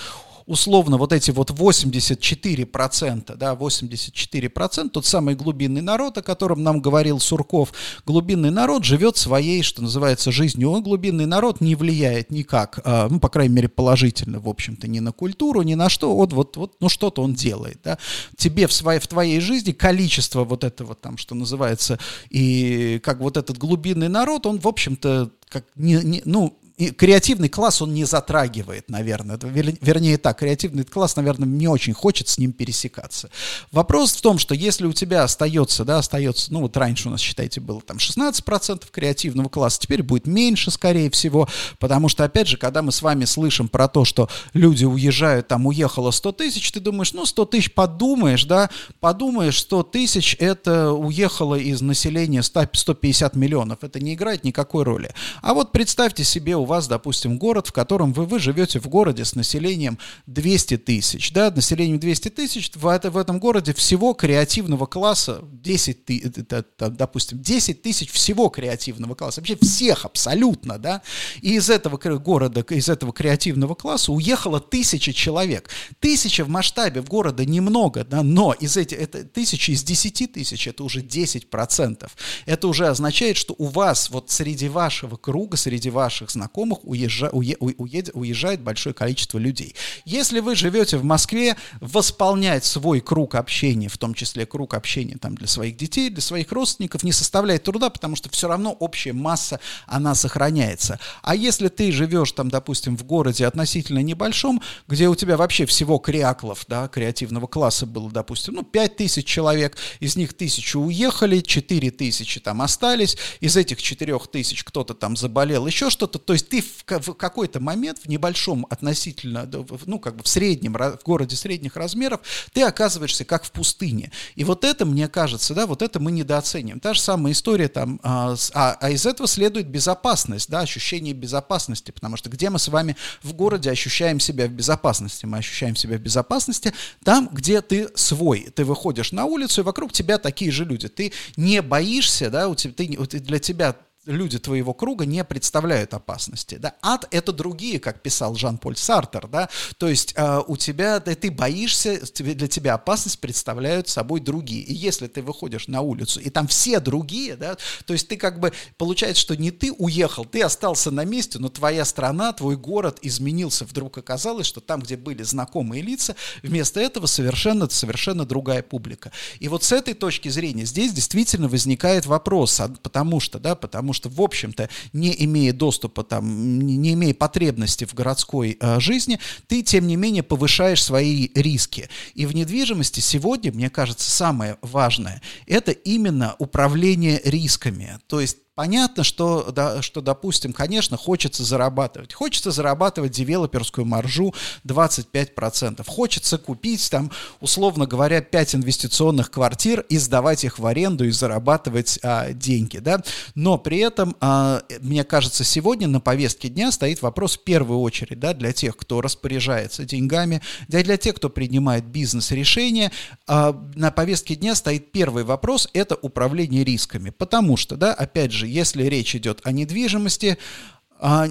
условно вот эти вот 84%, да, 84%, тот самый глубинный народ, о котором нам говорил Сурков, глубинный народ живет своей, что называется, жизнью. Он, глубинный народ, не влияет никак, а, ну, по крайней мере, положительно, в общем-то, ни на культуру, ни на что, вот, вот, вот ну, что-то он делает, да. Тебе в, своей, в твоей жизни количество вот этого там, что называется, и как вот этот глубинный народ, он, в общем-то, как не, не, ну, и креативный класс он не затрагивает, наверное. Вернее так, креативный класс, наверное, не очень хочет с ним пересекаться. Вопрос в том, что если у тебя остается, да, остается, ну вот раньше у нас, считайте, было там 16% креативного класса, теперь будет меньше, скорее всего, потому что, опять же, когда мы с вами слышим про то, что люди уезжают, там уехало 100 тысяч, ты думаешь, ну 100 тысяч подумаешь, да, подумаешь, 100 тысяч это уехало из населения 100, 150 миллионов, это не играет никакой роли. А вот представьте себе, у вас, допустим, город, в котором вы, вы живете в городе с населением 200 тысяч, да, населением 200 тысяч, в, это, в этом городе всего креативного класса 10 тысяч, допустим, 10 тысяч всего креативного класса, вообще всех абсолютно, да, и из этого города, из этого креативного класса уехало тысяча человек. Тысяча в масштабе в города немного, да, но из этих, это тысячи из 10 тысяч, это уже 10%. Это уже означает, что у вас вот среди вашего круга, среди ваших знакомых, знакомых уезжа, уе, уед, уезжает большое количество людей. Если вы живете в Москве, восполнять свой круг общения, в том числе круг общения там, для своих детей, для своих родственников, не составляет труда, потому что все равно общая масса, она сохраняется. А если ты живешь там, допустим, в городе относительно небольшом, где у тебя вообще всего креаклов, да, креативного класса было, допустим, ну, 5 тысяч человек, из них тысячу уехали, 4 тысячи там остались, из этих 4 тысяч кто-то там заболел, еще что-то, то есть есть ты в, какой-то момент в небольшом относительно, ну, как бы в среднем, в городе средних размеров, ты оказываешься как в пустыне. И вот это, мне кажется, да, вот это мы недооценим. Та же самая история там, а, а, а из этого следует безопасность, да, ощущение безопасности, потому что где мы с вами в городе ощущаем себя в безопасности? Мы ощущаем себя в безопасности там, где ты свой. Ты выходишь на улицу, и вокруг тебя такие же люди. Ты не боишься, да, у тебя, ты, для тебя люди твоего круга не представляют опасности. Да? Ад — это другие, как писал Жан-Поль Сартер. Да? То есть э, у тебя, да, ты боишься, для тебя опасность представляют собой другие. И если ты выходишь на улицу, и там все другие, да, то есть ты как бы, получается, что не ты уехал, ты остался на месте, но твоя страна, твой город изменился. Вдруг оказалось, что там, где были знакомые лица, вместо этого совершенно, совершенно другая публика. И вот с этой точки зрения здесь действительно возникает вопрос, а, потому что, да, потому что, в общем-то, не имея доступа, там, не имея потребности в городской э, жизни, ты, тем не менее, повышаешь свои риски. И в недвижимости сегодня, мне кажется, самое важное – это именно управление рисками. То есть Понятно, что, да, что, допустим, конечно, хочется зарабатывать. Хочется зарабатывать девелоперскую маржу 25%. Хочется купить там, условно говоря, 5 инвестиционных квартир и сдавать их в аренду и зарабатывать а, деньги. Да? Но при этом, а, мне кажется, сегодня на повестке дня стоит вопрос в первую очередь да, для тех, кто распоряжается деньгами, да, для тех, кто принимает бизнес-решения. А, на повестке дня стоит первый вопрос – это управление рисками. Потому что, да, опять же, если речь идет о недвижимости,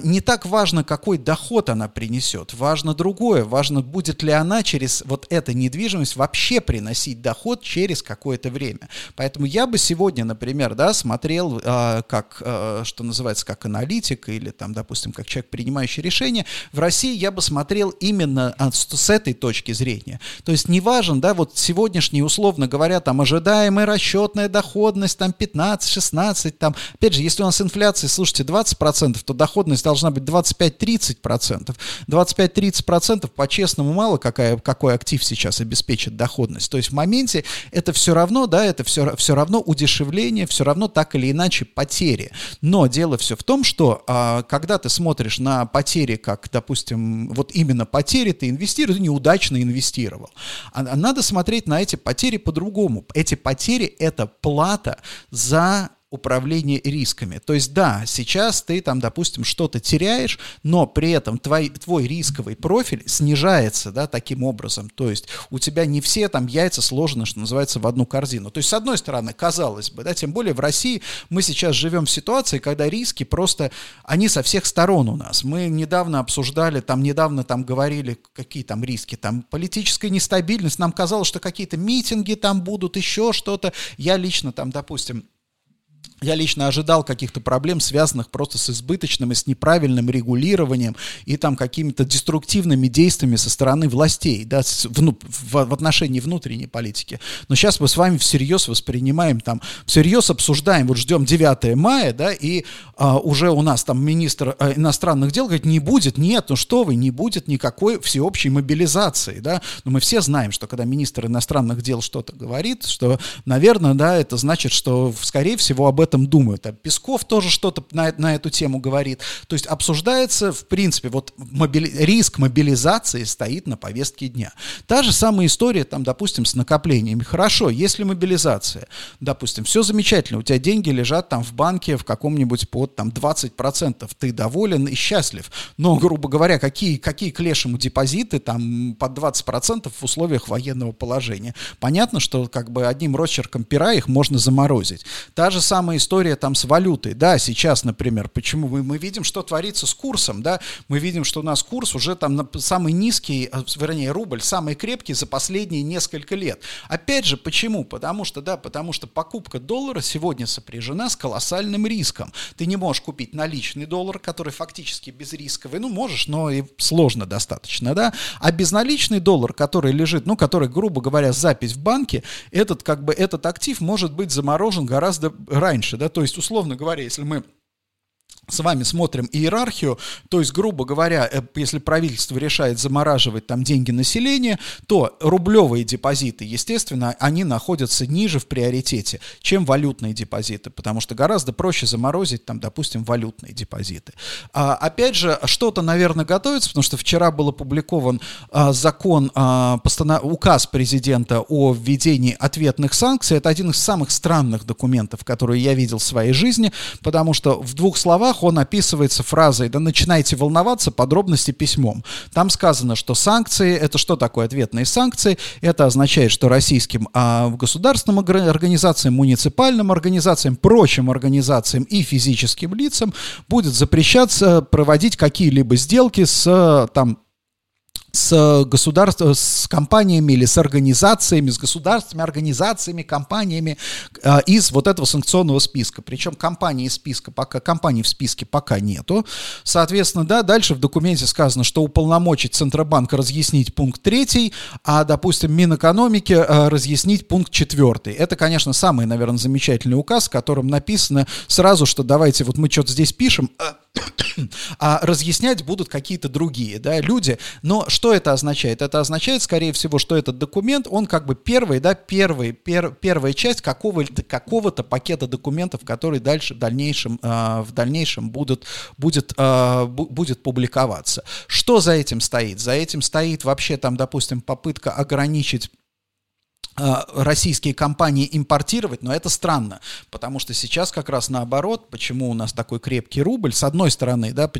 не так важно, какой доход она принесет, важно другое, важно, будет ли она через вот эту недвижимость вообще приносить доход через какое-то время. Поэтому я бы сегодня, например, да, смотрел э, как, э, что называется, как аналитик или там, допустим, как человек, принимающий решения. В России я бы смотрел именно с этой точки зрения. То есть не важен, да, вот сегодняшний, условно говоря, там ожидаемая расчетная доходность, там 15-16, там, опять же, если у нас инфляция, слушайте, 20%, то доход доходность должна быть 25-30%. 25-30% по-честному мало какая, какой актив сейчас обеспечит доходность. То есть в моменте это все равно, да, это все, все равно удешевление, все равно так или иначе потери. Но дело все в том, что а, когда ты смотришь на потери, как, допустим, вот именно потери ты инвестируешь, неудачно инвестировал. А, а надо смотреть на эти потери по-другому. Эти потери — это плата за управление рисками. То есть, да, сейчас ты там, допустим, что-то теряешь, но при этом твой, твой рисковый профиль снижается, да, таким образом. То есть у тебя не все там яйца сложены, что называется, в одну корзину. То есть, с одной стороны, казалось бы, да, тем более в России мы сейчас живем в ситуации, когда риски просто, они со всех сторон у нас. Мы недавно обсуждали, там недавно там говорили, какие там риски, там политическая нестабильность, нам казалось, что какие-то митинги там будут, еще что-то. Я лично там, допустим, я лично ожидал каких-то проблем, связанных просто с избыточным и с неправильным регулированием и там какими-то деструктивными действиями со стороны властей, да, в, в, в отношении внутренней политики. Но сейчас мы с вами всерьез воспринимаем там, всерьез обсуждаем, вот ждем 9 мая, да, и а, уже у нас там министр а, иностранных дел говорит, не будет, нет, ну что вы, не будет никакой всеобщей мобилизации, да. Но мы все знаем, что когда министр иностранных дел что-то говорит, что, наверное, да, это значит, что, скорее всего, об этом этом думают. А Песков тоже что-то на, на эту тему говорит. То есть обсуждается, в принципе, вот мобили... риск мобилизации стоит на повестке дня. Та же самая история, там, допустим, с накоплениями. Хорошо, если мобилизация, допустим, все замечательно, у тебя деньги лежат там в банке в каком-нибудь под там 20%, ты доволен и счастлив. Но, грубо говоря, какие, какие к депозиты там под 20% в условиях военного положения? Понятно, что как бы одним росчерком пера их можно заморозить. Та же самая история там с валютой. Да, сейчас, например, почему мы, мы видим, что творится с курсом, да, мы видим, что у нас курс уже там самый низкий, а, вернее, рубль самый крепкий за последние несколько лет. Опять же, почему? Потому что, да, потому что покупка доллара сегодня сопряжена с колоссальным риском. Ты не можешь купить наличный доллар, который фактически безрисковый, ну, можешь, но и сложно достаточно, да, а безналичный доллар, который лежит, ну, который, грубо говоря, запись в банке, этот, как бы, этот актив может быть заморожен гораздо раньше раньше, да, то есть, условно говоря, если мы с вами смотрим иерархию, то есть, грубо говоря, э, если правительство решает замораживать там деньги населения, то рублевые депозиты, естественно, они находятся ниже в приоритете, чем валютные депозиты, потому что гораздо проще заморозить там, допустим, валютные депозиты. А, опять же, что-то, наверное, готовится, потому что вчера был опубликован а, закон, а, постанов... указ президента о введении ответных санкций. Это один из самых странных документов, которые я видел в своей жизни, потому что в двух словах словах он описывается фразой «да начинайте волноваться, подробности письмом». Там сказано, что санкции, это что такое ответные санкции? Это означает, что российским а, государственным организациям, муниципальным организациям, прочим организациям и физическим лицам будет запрещаться проводить какие-либо сделки с там с государств, с компаниями или с организациями, с государственными организациями, компаниями э, из вот этого санкционного списка. Причем компании из списка пока, компаний в списке пока нету. Соответственно, да, дальше в документе сказано, что уполномочить Центробанк разъяснить пункт третий, а, допустим, Минэкономики э, разъяснить пункт четвертый. Это, конечно, самый, наверное, замечательный указ, в котором написано сразу, что давайте, вот мы что-то здесь пишем, а разъяснять будут какие-то другие да, люди. Но что это означает? Это означает, скорее всего, что этот документ, он как бы первый, да, первый, пер, первая часть какого-то какого пакета документов, который дальше в дальнейшем, э, в дальнейшем будут, будет, э, будет публиковаться. Что за этим стоит? За этим стоит вообще там, допустим, попытка ограничить российские компании импортировать, но это странно, потому что сейчас как раз наоборот, почему у нас такой крепкий рубль, с одной стороны, да,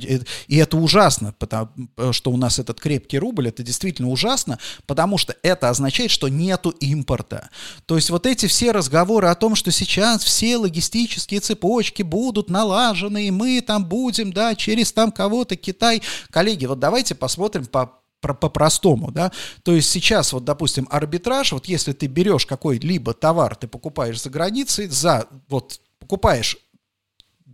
и это ужасно, потому что у нас этот крепкий рубль, это действительно ужасно, потому что это означает, что нету импорта. То есть вот эти все разговоры о том, что сейчас все логистические цепочки будут налажены, и мы там будем, да, через там кого-то Китай. Коллеги, вот давайте посмотрим по по-простому, да, то есть сейчас вот, допустим, арбитраж, вот если ты берешь какой-либо товар, ты покупаешь за границей, за, вот, покупаешь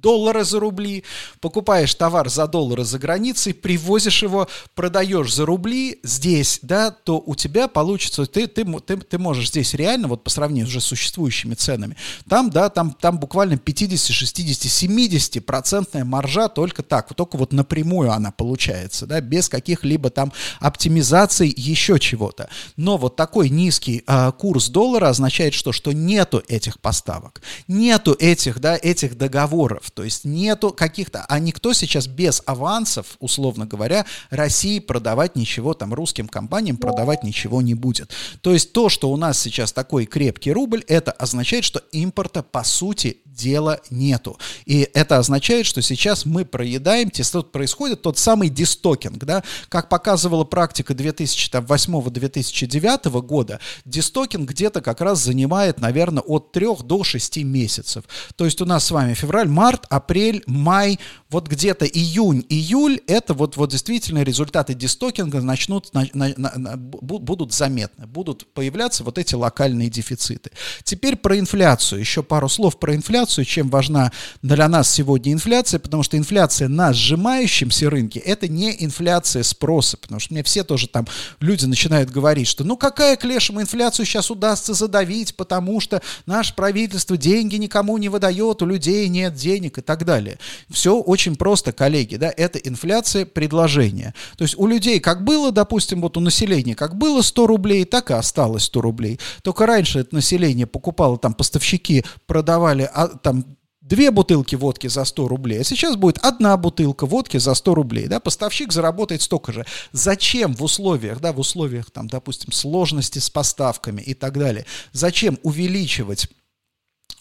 доллары за рубли, покупаешь товар за доллары за границей, привозишь его, продаешь за рубли здесь, да, то у тебя получится, ты, ты, ты, ты можешь здесь реально, вот по сравнению уже существующими ценами, там, да, там, там буквально 50, 60, 70 процентная маржа только так, вот только вот напрямую она получается, да, без каких-либо там оптимизаций, еще чего-то. Но вот такой низкий а, курс доллара означает что? Что нету этих поставок, нету этих, да, этих договоров, то есть нету каких-то, а никто сейчас без авансов, условно говоря, России продавать ничего, там русским компаниям продавать ничего не будет. То есть то, что у нас сейчас такой крепкий рубль, это означает, что импорта по сути дела нету. И это означает, что сейчас мы проедаем, происходит тот самый дистокинг, да, как показывала практика 2008-2009 года, дистокинг где-то как раз занимает, наверное, от 3 до 6 месяцев. То есть у нас с вами февраль, март, апрель, май, вот где-то июнь, июль, это вот, вот действительно результаты дистокинга начнут, на, на, на, будут заметны, будут появляться вот эти локальные дефициты. Теперь про инфляцию, еще пару слов про инфляцию, чем важна для нас сегодня инфляция, потому что инфляция на сжимающемся рынке, это не инфляция спроса, потому что мне все тоже там, люди начинают говорить, что ну какая клешем инфляцию сейчас удастся задавить, потому что наше правительство деньги никому не выдает, у людей нет денег и так далее. Все очень просто, коллеги, да, это инфляция предложения. То есть у людей как было, допустим, вот у населения как было 100 рублей, так и осталось 100 рублей. Только раньше это население покупало, там поставщики продавали а, там две бутылки водки за 100 рублей, а сейчас будет одна бутылка водки за 100 рублей, да, поставщик заработает столько же. Зачем в условиях, да, в условиях, там, допустим, сложности с поставками и так далее, зачем увеличивать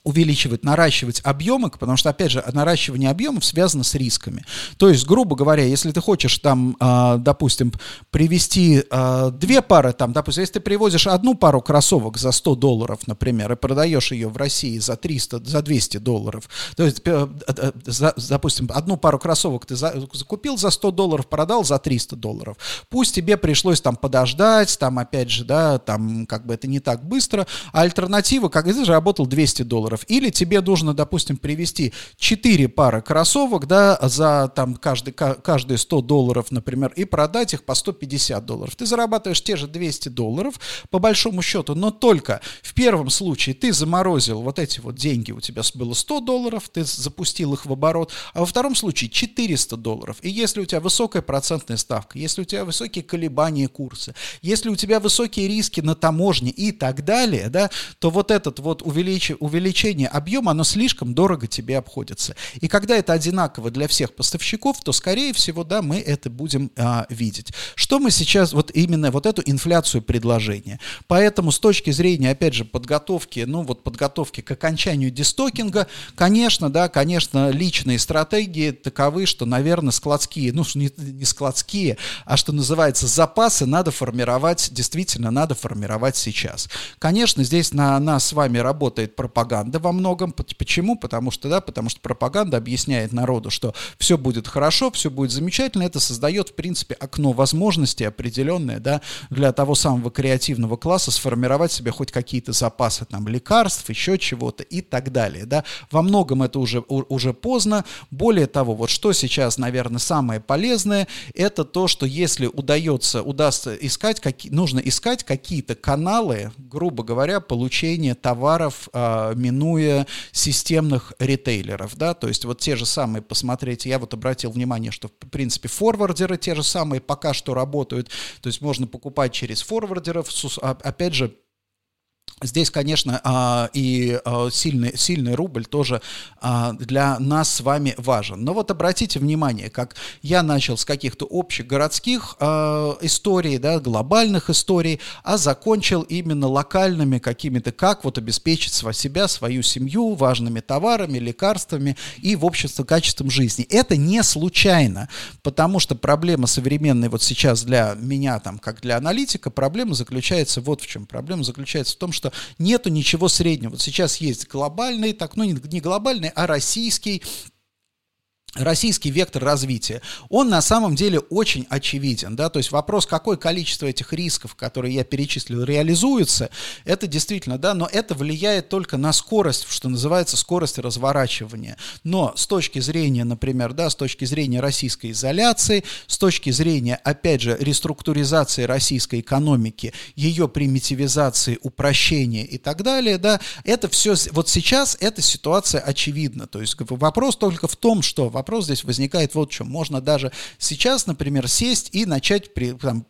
увеличивать, наращивать объемы, потому что, опять же, наращивание объемов связано с рисками. То есть, грубо говоря, если ты хочешь там, э, допустим, привести э, две пары, там, допустим, если ты привозишь одну пару кроссовок за 100 долларов, например, и продаешь ее в России за 300, за 200 долларов, то есть, э, э, за, допустим, одну пару кроссовок ты за, закупил за 100 долларов, продал за 300 долларов. Пусть тебе пришлось там подождать, там, опять же, да, там, как бы это не так быстро, а альтернатива, как ты же работал 200 долларов, долларов, или тебе нужно, допустим, привести 4 пары кроссовок, да, за там каждый, каждые 100 долларов, например, и продать их по 150 долларов. Ты зарабатываешь те же 200 долларов, по большому счету, но только в первом случае ты заморозил вот эти вот деньги, у тебя было 100 долларов, ты запустил их в оборот, а во втором случае 400 долларов. И если у тебя высокая процентная ставка, если у тебя высокие колебания курса, если у тебя высокие риски на таможне и так далее, да, то вот этот вот увеличение увеличение объема, оно слишком дорого тебе обходится. И когда это одинаково для всех поставщиков, то, скорее всего, да, мы это будем а, видеть. Что мы сейчас, вот именно вот эту инфляцию предложения. Поэтому с точки зрения, опять же, подготовки, ну вот подготовки к окончанию дистокинга, конечно, да, конечно, личные стратегии таковы, что, наверное, складские, ну не, не складские, а что называется запасы надо формировать, действительно надо формировать сейчас. Конечно, здесь на нас с вами работает пропаганда, пропаганда во многом. Почему? Потому что, да, потому что пропаганда объясняет народу, что все будет хорошо, все будет замечательно. Это создает, в принципе, окно возможностей определенное, да, для того самого креативного класса сформировать себе хоть какие-то запасы там лекарств, еще чего-то и так далее, да. Во многом это уже, уже поздно. Более того, вот что сейчас, наверное, самое полезное, это то, что если удается, удастся искать, какие, нужно искать какие-то каналы, грубо говоря, получения товаров, э, минуя системных ритейлеров, да, то есть вот те же самые, посмотрите, я вот обратил внимание, что в принципе форвардеры те же самые пока что работают, то есть можно покупать через форвардеров, а, опять же, Здесь, конечно, а, и а, сильный, сильный рубль тоже а, для нас с вами важен. Но вот обратите внимание, как я начал с каких-то общих городских историй, да, глобальных историй, а закончил именно локальными какими-то, как вот обеспечить себя, свою семью важными товарами, лекарствами и, в общем-то, качеством жизни. Это не случайно, потому что проблема современной вот сейчас для меня, там, как для аналитика, проблема заключается вот в чем. Проблема заключается в том, что нету ничего среднего. Вот сейчас есть глобальный, так, ну не глобальный, а российский российский вектор развития, он на самом деле очень очевиден, да, то есть вопрос, какое количество этих рисков, которые я перечислил, реализуется, это действительно, да, но это влияет только на скорость, что называется, скорость разворачивания, но с точки зрения, например, да, с точки зрения российской изоляции, с точки зрения, опять же, реструктуризации российской экономики, ее примитивизации, упрощения и так далее, да, это все, вот сейчас эта ситуация очевидна, то есть вопрос только в том, что вопрос здесь возникает вот в чем. Можно даже сейчас, например, сесть и начать при, там,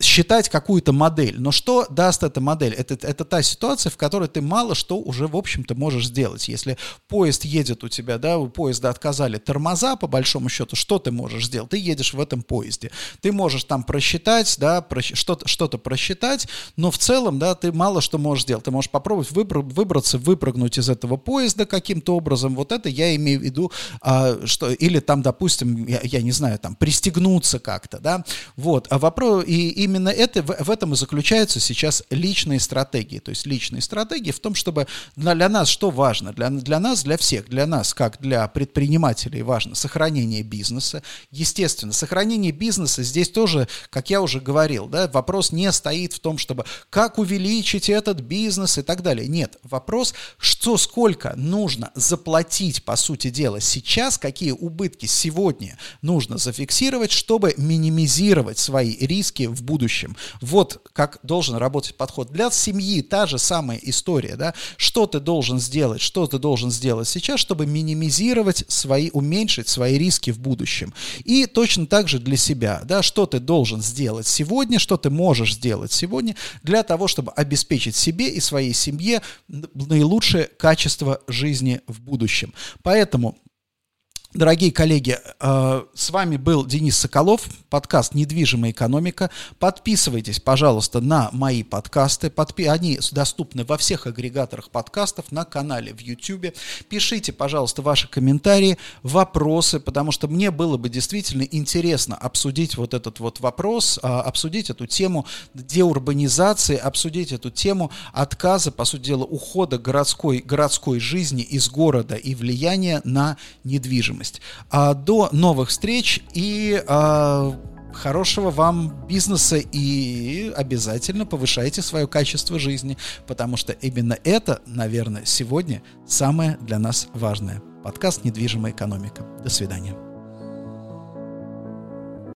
считать какую-то модель. Но что даст эта модель? Это, это та ситуация, в которой ты мало что уже, в общем-то, можешь сделать. Если поезд едет у тебя, да, у поезда отказали тормоза, по большому счету, что ты можешь сделать? Ты едешь в этом поезде. Ты можешь там просчитать, да, что-то, что-то просчитать, но в целом, да, ты мало что можешь сделать. Ты можешь попробовать выбр... выбраться, выпрыгнуть из этого поезда каким-то образом. Вот это я имею в виду, а, что, или там, допустим, я, я не знаю, там, пристегнуться как-то, да, вот. А вопрос, и именно это, в, в этом и заключаются сейчас личные стратегии. То есть личные стратегии в том, чтобы для, для нас что важно? Для, для нас, для всех, для нас, как для предпринимателей, важно сохранение бизнеса. Естественно, сохранение бизнеса здесь тоже, как я уже говорил, да, вопрос не стоит в том, чтобы как увеличить этот бизнес и так далее. Нет, вопрос, что сколько нужно заплатить, по сути дела, сейчас, какие убытки сегодня нужно зафиксировать, чтобы минимизировать свои риски в будущем. Вот как должен работать подход. Для семьи та же самая история, да, что ты должен сделать, что ты должен сделать сейчас, чтобы минимизировать свои, уменьшить свои риски в будущем. И точно так же для себя, да, что ты должен сделать сегодня, что ты можешь сделать сегодня для того, чтобы обеспечить себе и своей семье наилучшее качество жизни в будущем. Поэтому Дорогие коллеги, э, с вами был Денис Соколов, подкаст «Недвижимая экономика». Подписывайтесь, пожалуйста, на мои подкасты. Они доступны во всех агрегаторах подкастов, на канале в YouTube. Пишите, пожалуйста, ваши комментарии, вопросы, потому что мне было бы действительно интересно обсудить вот этот вот вопрос, а, обсудить эту тему деурбанизации, обсудить эту тему отказа, по сути дела, ухода городской, городской жизни из города и влияния на недвижимость недвижимость. А до новых встреч и а, хорошего вам бизнеса и обязательно повышайте свое качество жизни, потому что именно это, наверное, сегодня самое для нас важное. Подкаст «Недвижимая экономика». До свидания.